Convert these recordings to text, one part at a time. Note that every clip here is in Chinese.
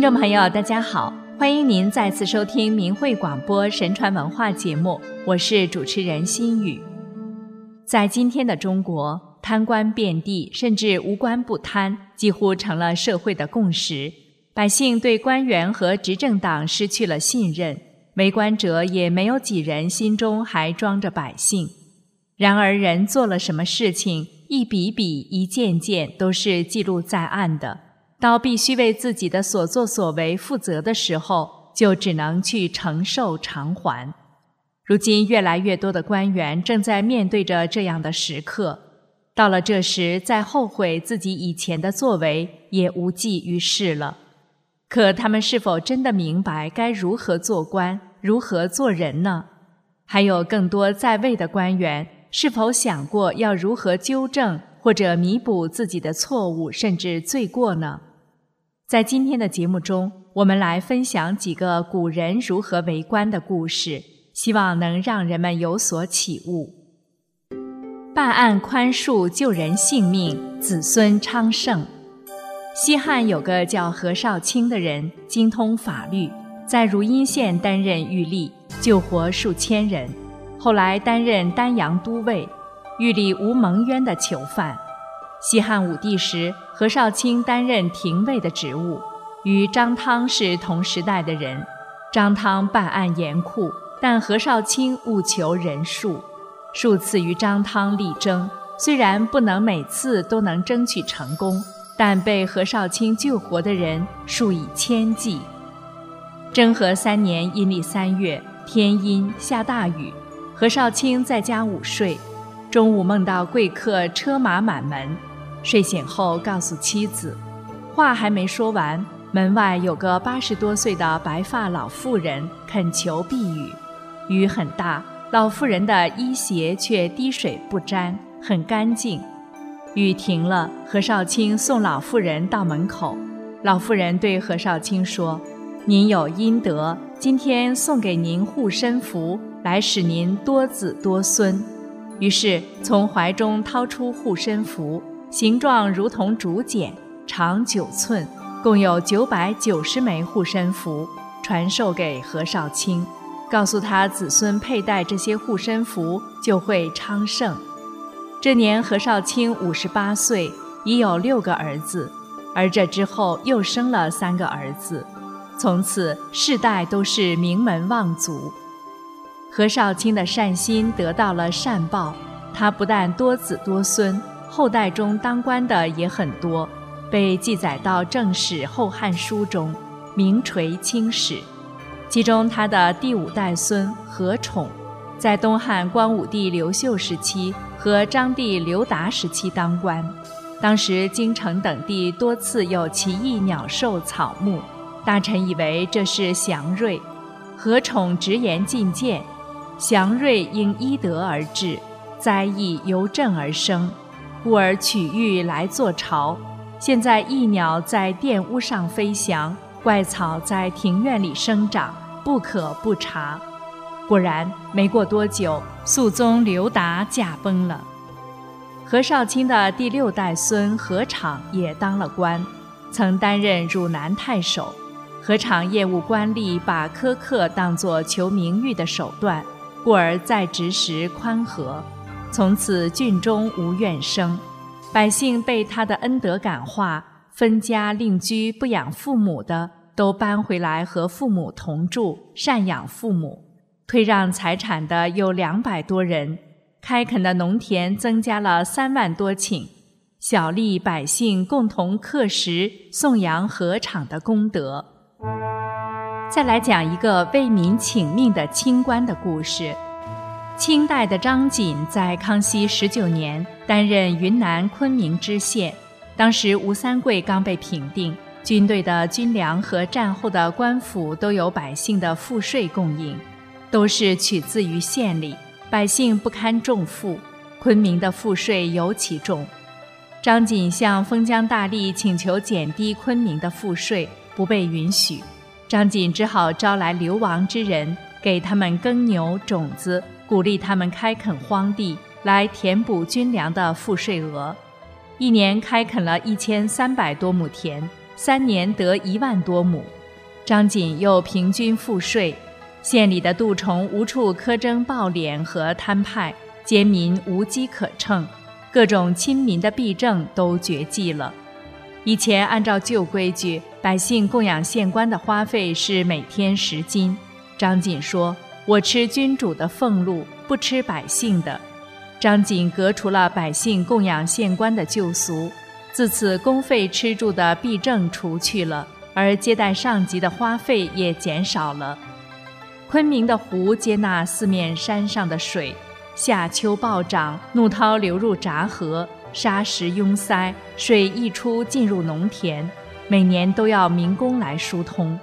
听众朋友，大家好，欢迎您再次收听明慧广播神传文化节目，我是主持人心雨。在今天的中国，贪官遍地，甚至无官不贪，几乎成了社会的共识。百姓对官员和执政党失去了信任，为官者也没有几人心中还装着百姓。然而，人做了什么事情，一笔笔、一件件，都是记录在案的。到必须为自己的所作所为负责的时候，就只能去承受偿还。如今，越来越多的官员正在面对着这样的时刻。到了这时，再后悔自己以前的作为，也无济于事了。可他们是否真的明白该如何做官、如何做人呢？还有更多在位的官员，是否想过要如何纠正或者弥补自己的错误，甚至罪过呢？在今天的节目中，我们来分享几个古人如何为官的故事，希望能让人们有所启悟。办案宽恕，救人性命，子孙昌盛。西汉有个叫何绍卿的人，精通法律，在汝阴县担任狱吏，救活数千人。后来担任丹阳都尉，狱里无蒙冤的囚犯。西汉武帝时，何绍卿担任廷尉的职务，与张汤是同时代的人。张汤办案严酷，但何绍卿务求仁术，数次与张汤力争，虽然不能每次都能争取成功，但被何绍卿救活的人数以千计。征和三年阴历三月，天阴下大雨，何绍卿在家午睡，中午梦到贵客车马满门。睡醒后，告诉妻子，话还没说完，门外有个八十多岁的白发老妇人恳求避雨。雨很大，老妇人的衣鞋却滴水不沾，很干净。雨停了，何少卿送老妇人到门口。老妇人对何少卿说：“您有阴德，今天送给您护身符，来使您多子多孙。”于是从怀中掏出护身符。形状如同竹简，长九寸，共有九百九十枚护身符，传授给何少卿，告诉他子孙佩戴这些护身符就会昌盛。这年何少卿五十八岁，已有六个儿子，而这之后又生了三个儿子，从此世代都是名门望族。何少卿的善心得到了善报，他不但多子多孙。后代中当官的也很多，被记载到《正史·后汉书》中，名垂青史。其中他的第五代孙何宠，在东汉光武帝刘秀时期和章帝刘达时期当官。当时京城等地多次有奇异鸟兽草木，大臣以为这是祥瑞。何宠直言进谏：祥瑞因依德而至，灾异由朕而生。故而取玉来做巢。现在异鸟在殿屋上飞翔，怪草在庭院里生长，不可不察。果然，没过多久，肃宗刘达驾崩了。何少卿的第六代孙何昶也当了官，曾担任汝南太守。何昶业务官吏，把苛刻当作求名誉的手段，故而在职时宽和。从此郡中无怨声，百姓被他的恩德感化，分家另居不养父母的都搬回来和父母同住，赡养父母；退让财产的有两百多人，开垦的农田增加了三万多顷，小吏百姓共同刻石颂扬禾场的功德。再来讲一个为民请命的清官的故事。清代的张锦在康熙十九年担任云南昆明知县，当时吴三桂刚被平定，军队的军粮和战后的官府都有百姓的赋税供应，都是取自于县里，百姓不堪重负，昆明的赋税尤其重。张锦向封疆大吏请求减低昆明的赋税，不被允许，张锦只好招来流亡之人，给他们耕牛种子。鼓励他们开垦荒地，来填补军粮的赋税额。一年开垦了一千三百多亩田，三年得一万多亩。张锦又平均赋税，县里的杜虫无处苛征暴敛和摊派，奸民无机可乘，各种亲民的弊政都绝迹了。以前按照旧规矩，百姓供养县官的花费是每天十斤。张锦说：“我吃君主的俸禄，不吃百姓的。”张锦革除了百姓供养县官的旧俗，自此公费吃住的弊政除去了。而接待上级的花费也减少了。昆明的湖接纳四面山上的水，夏秋暴涨，怒涛流入闸河，沙石拥塞，水溢出进入农田，每年都要民工来疏通。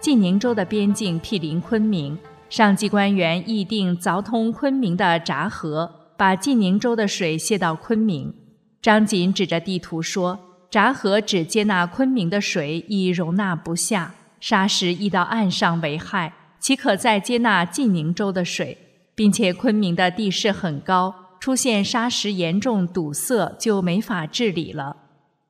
晋宁州的边境毗邻昆明，上级官员议定凿通昆明的闸河，把晋宁州的水泄到昆明。张锦指着地图说。闸河只接纳昆明的水，已容纳不下，沙石溢到岸上为害，岂可再接纳晋宁州的水？并且昆明的地势很高，出现沙石严重堵塞，就没法治理了。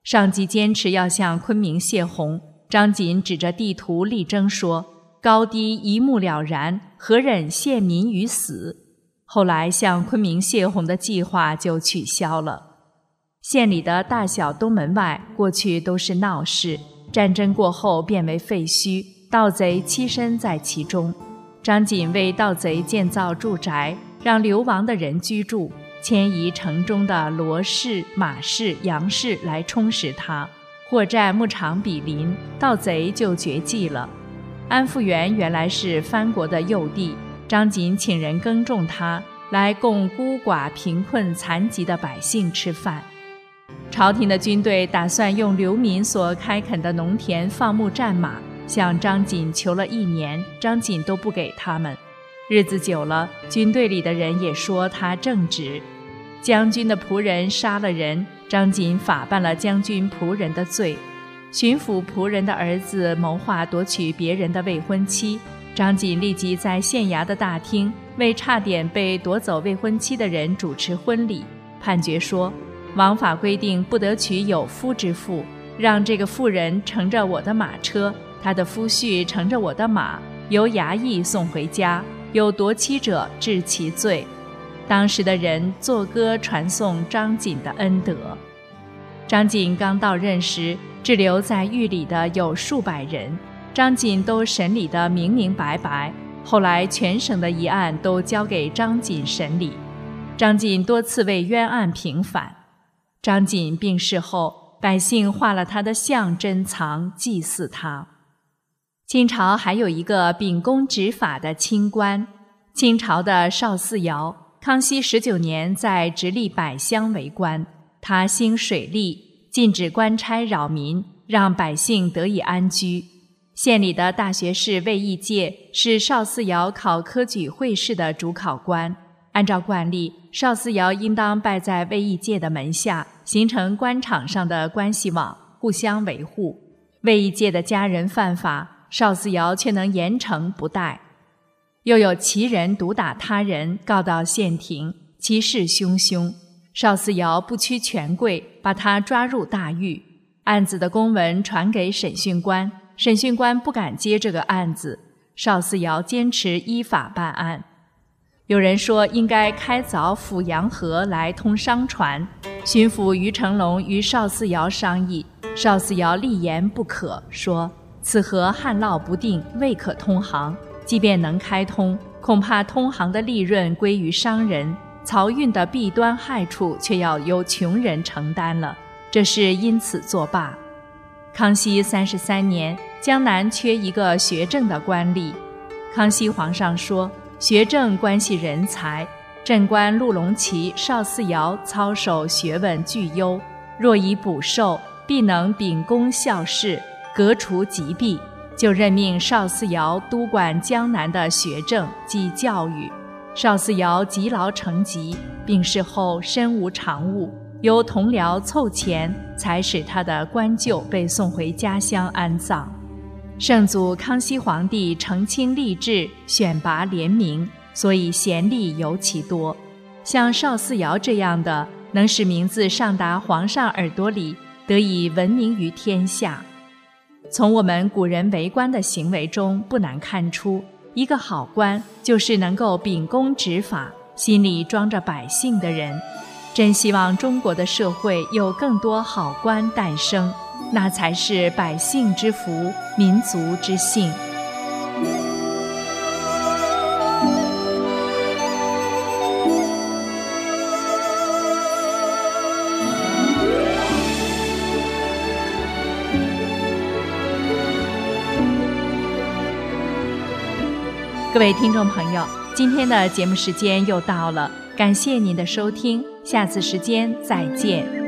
上级坚持要向昆明泄洪，张锦指着地图力争说：“高低一目了然，何忍陷民于死？”后来向昆明泄洪的计划就取消了。县里的大小东门外，过去都是闹市，战争过后变为废墟，盗贼栖身在其中。张锦为盗贼建造住宅，让流亡的人居住，迁移城中的罗氏、马氏、杨氏来充实它。货站牧场比邻，盗贼就绝迹了。安福园原来是藩国的幼地，张锦请人耕种它，来供孤寡、贫困、残疾的百姓吃饭。朝廷的军队打算用流民所开垦的农田放牧战马，向张锦求了一年，张锦都不给他们。日子久了，军队里的人也说他正直。将军的仆人杀了人，张锦法办了将军仆人的罪。巡抚仆人的儿子谋划夺取别人的未婚妻，张锦立即在县衙的大厅为差点被夺走未婚妻的人主持婚礼，判决说。王法规定不得娶有夫之妇，让这个妇人乘着我的马车，他的夫婿乘着我的马，由衙役送回家。有夺妻者治其罪。当时的人作歌传颂张锦的恩德。张锦刚到任时，滞留在狱里的有数百人，张锦都审理得明明白白。后来全省的疑案都交给张锦审理，张锦多次为冤案平反。张锦病逝后，百姓画了他的像珍藏，祭祀他。清朝还有一个秉公执法的清官，清朝的邵思尧，康熙十九年在直隶百乡为官，他兴水利，禁止官差扰民，让百姓得以安居。县里的大学士卫义介是邵思尧考科举会试的主考官。按照惯例，邵思尧应当拜在卫义界的门下，形成官场上的关系网，互相维护。卫义界的家人犯法，邵思尧却能严惩不贷。又有奇人毒打他人，告到县庭，其事汹汹。邵思尧不屈权贵，把他抓入大狱。案子的公文传给审讯官，审讯官不敢接这个案子。邵思尧坚持依法办案。有人说应该开凿阜阳河来通商船，巡抚于成龙与邵思尧商议，邵思尧立言不可，说此河旱涝不定，未可通航。即便能开通，恐怕通航的利润归于商人，漕运的弊端害处却要由穷人承担了。这是因此作罢。康熙三十三年，江南缺一个学政的官吏，康熙皇上说。学政关系人才，镇官陆龙旗、邵嗣尧操守学问俱优，若以补授，必能秉公效事，革除疾弊。就任命邵嗣尧督管江南的学政及教育。邵思尧积劳成疾，病逝后身无长物，由同僚凑钱，才使他的官柩被送回家乡安葬。圣祖康熙皇帝澄清吏治，选拔廉明，所以贤吏尤其多。像邵思尧这样的，能使名字上达皇上耳朵里，得以闻名于天下。从我们古人为官的行为中，不难看出，一个好官就是能够秉公执法、心里装着百姓的人。真希望中国的社会有更多好官诞生，那才是百姓之福，民族之幸。各位听众朋友，今天的节目时间又到了，感谢您的收听，下次时间再见。